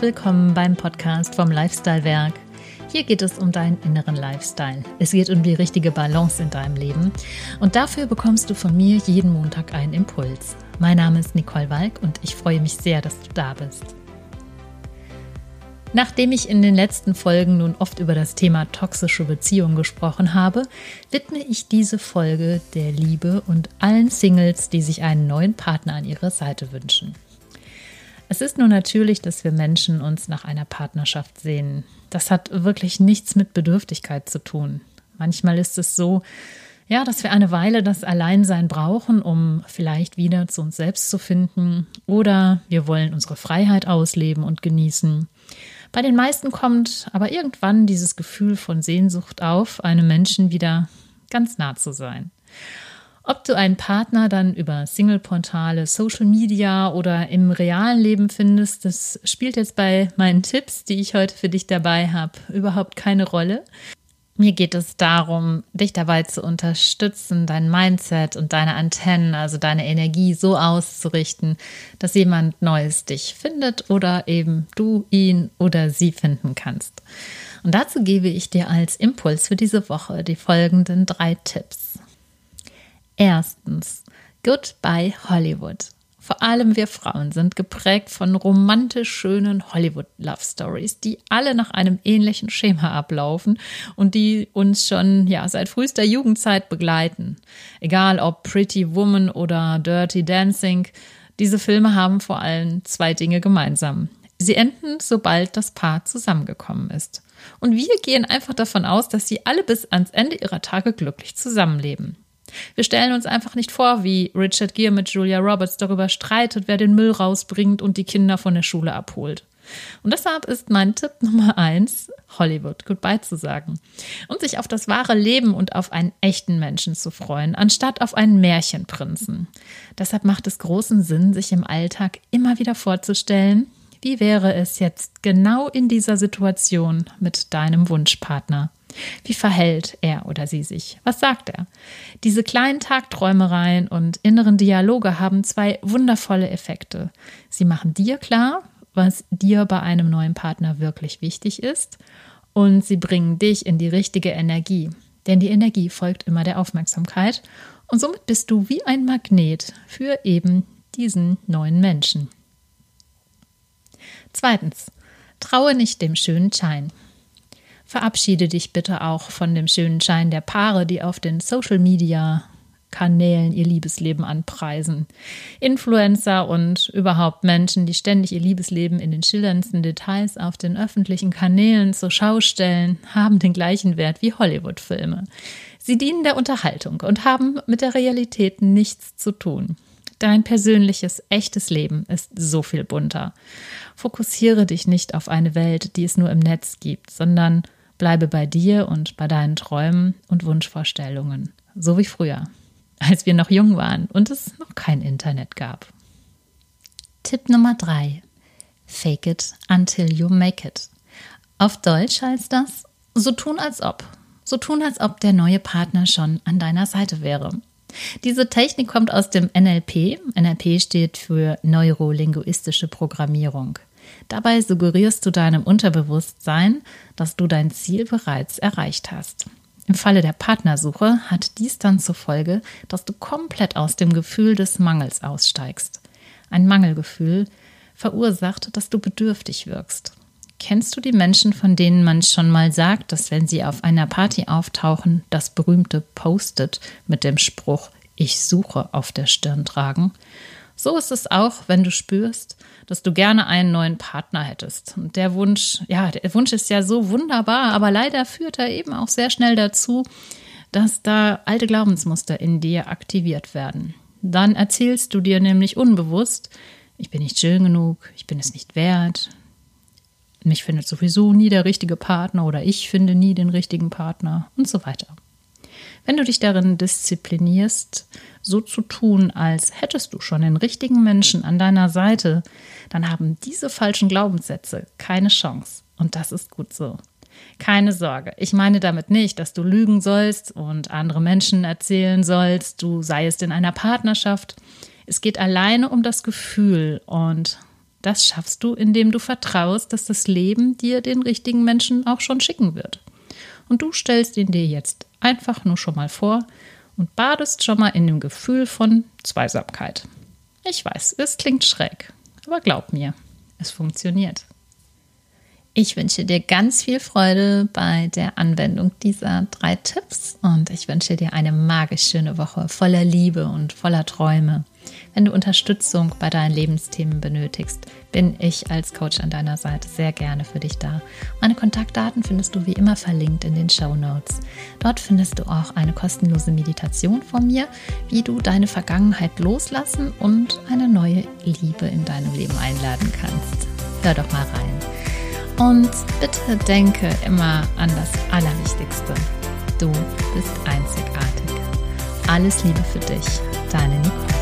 willkommen beim Podcast vom Lifestyle Werk. Hier geht es um deinen inneren Lifestyle. Es geht um die richtige Balance in deinem Leben. Und dafür bekommst du von mir jeden Montag einen Impuls. Mein Name ist Nicole Walk und ich freue mich sehr, dass du da bist. Nachdem ich in den letzten Folgen nun oft über das Thema toxische Beziehungen gesprochen habe, widme ich diese Folge der Liebe und allen Singles, die sich einen neuen Partner an ihrer Seite wünschen. Es ist nur natürlich, dass wir Menschen uns nach einer Partnerschaft sehen. Das hat wirklich nichts mit Bedürftigkeit zu tun. Manchmal ist es so, ja, dass wir eine Weile das Alleinsein brauchen, um vielleicht wieder zu uns selbst zu finden, oder wir wollen unsere Freiheit ausleben und genießen. Bei den meisten kommt aber irgendwann dieses Gefühl von Sehnsucht auf, einem Menschen wieder ganz nah zu sein. Ob du einen Partner dann über Single-Portale, Social Media oder im realen Leben findest, das spielt jetzt bei meinen Tipps, die ich heute für dich dabei habe, überhaupt keine Rolle. Mir geht es darum, dich dabei zu unterstützen, dein Mindset und deine Antennen, also deine Energie so auszurichten, dass jemand Neues dich findet oder eben du ihn oder sie finden kannst. Und dazu gebe ich dir als Impuls für diese Woche die folgenden drei Tipps. Erstens, Goodbye Hollywood. Vor allem wir Frauen sind geprägt von romantisch schönen Hollywood-Love Stories, die alle nach einem ähnlichen Schema ablaufen und die uns schon ja, seit frühester Jugendzeit begleiten. Egal ob Pretty Woman oder Dirty Dancing, diese Filme haben vor allem zwei Dinge gemeinsam. Sie enden, sobald das Paar zusammengekommen ist. Und wir gehen einfach davon aus, dass sie alle bis ans Ende ihrer Tage glücklich zusammenleben. Wir stellen uns einfach nicht vor, wie Richard Gere mit Julia Roberts darüber streitet, wer den Müll rausbringt und die Kinder von der Schule abholt. Und deshalb ist mein Tipp Nummer eins, Hollywood Goodbye zu sagen und sich auf das wahre Leben und auf einen echten Menschen zu freuen, anstatt auf einen Märchenprinzen. Deshalb macht es großen Sinn, sich im Alltag immer wieder vorzustellen, wie wäre es jetzt genau in dieser Situation mit deinem Wunschpartner? Wie verhält er oder sie sich? Was sagt er? Diese kleinen Tagträumereien und inneren Dialoge haben zwei wundervolle Effekte. Sie machen dir klar, was dir bei einem neuen Partner wirklich wichtig ist und sie bringen dich in die richtige Energie. Denn die Energie folgt immer der Aufmerksamkeit und somit bist du wie ein Magnet für eben diesen neuen Menschen. Zweitens, traue nicht dem schönen Schein. Verabschiede dich bitte auch von dem schönen Schein der Paare, die auf den Social Media Kanälen ihr Liebesleben anpreisen. Influencer und überhaupt Menschen, die ständig ihr Liebesleben in den schillerndsten Details auf den öffentlichen Kanälen zur Schau stellen, haben den gleichen Wert wie Hollywood-Filme. Sie dienen der Unterhaltung und haben mit der Realität nichts zu tun. Dein persönliches, echtes Leben ist so viel bunter. Fokussiere dich nicht auf eine Welt, die es nur im Netz gibt, sondern Bleibe bei dir und bei deinen Träumen und Wunschvorstellungen, so wie früher, als wir noch jung waren und es noch kein Internet gab. Tipp Nummer 3. Fake it until you make it. Auf Deutsch heißt das, so tun als ob. So tun als ob der neue Partner schon an deiner Seite wäre. Diese Technik kommt aus dem NLP. NLP steht für neurolinguistische Programmierung. Dabei suggerierst du deinem Unterbewusstsein, dass du dein Ziel bereits erreicht hast. Im Falle der Partnersuche hat dies dann zur Folge, dass du komplett aus dem Gefühl des Mangels aussteigst. Ein Mangelgefühl verursacht, dass du bedürftig wirkst. Kennst du die Menschen, von denen man schon mal sagt, dass wenn sie auf einer Party auftauchen, das berühmte Post-it mit dem Spruch Ich suche auf der Stirn tragen? So ist es auch, wenn du spürst, dass du gerne einen neuen Partner hättest. Und der Wunsch, ja, der Wunsch ist ja so wunderbar, aber leider führt er eben auch sehr schnell dazu, dass da alte Glaubensmuster in dir aktiviert werden. Dann erzählst du dir nämlich unbewusst, ich bin nicht schön genug, ich bin es nicht wert, mich findet sowieso nie der richtige Partner oder ich finde nie den richtigen Partner und so weiter. Wenn du dich darin disziplinierst, so zu tun, als hättest du schon den richtigen Menschen an deiner Seite, dann haben diese falschen Glaubenssätze keine Chance. Und das ist gut so. Keine Sorge. Ich meine damit nicht, dass du lügen sollst und andere Menschen erzählen sollst, du seiest in einer Partnerschaft. Es geht alleine um das Gefühl und Das schaffst du, indem du vertraust, dass das Leben dir den richtigen Menschen auch schon schicken wird. Und du stellst ihn dir jetzt einfach nur schon mal vor und badest schon mal in dem Gefühl von Zweisamkeit. Ich weiß, es klingt schräg, aber glaub mir, es funktioniert. Ich wünsche dir ganz viel Freude bei der Anwendung dieser drei Tipps und ich wünsche dir eine magisch schöne Woche voller Liebe und voller Träume. Wenn du Unterstützung bei deinen Lebensthemen benötigst, bin ich als Coach an deiner Seite sehr gerne für dich da. Meine Kontaktdaten findest du wie immer verlinkt in den Show Notes. Dort findest du auch eine kostenlose Meditation von mir, wie du deine Vergangenheit loslassen und eine neue Liebe in deinem Leben einladen kannst. Hör doch mal rein. Und bitte denke immer an das Allerwichtigste. Du bist einzigartig. Alles Liebe für dich, deine Nicole.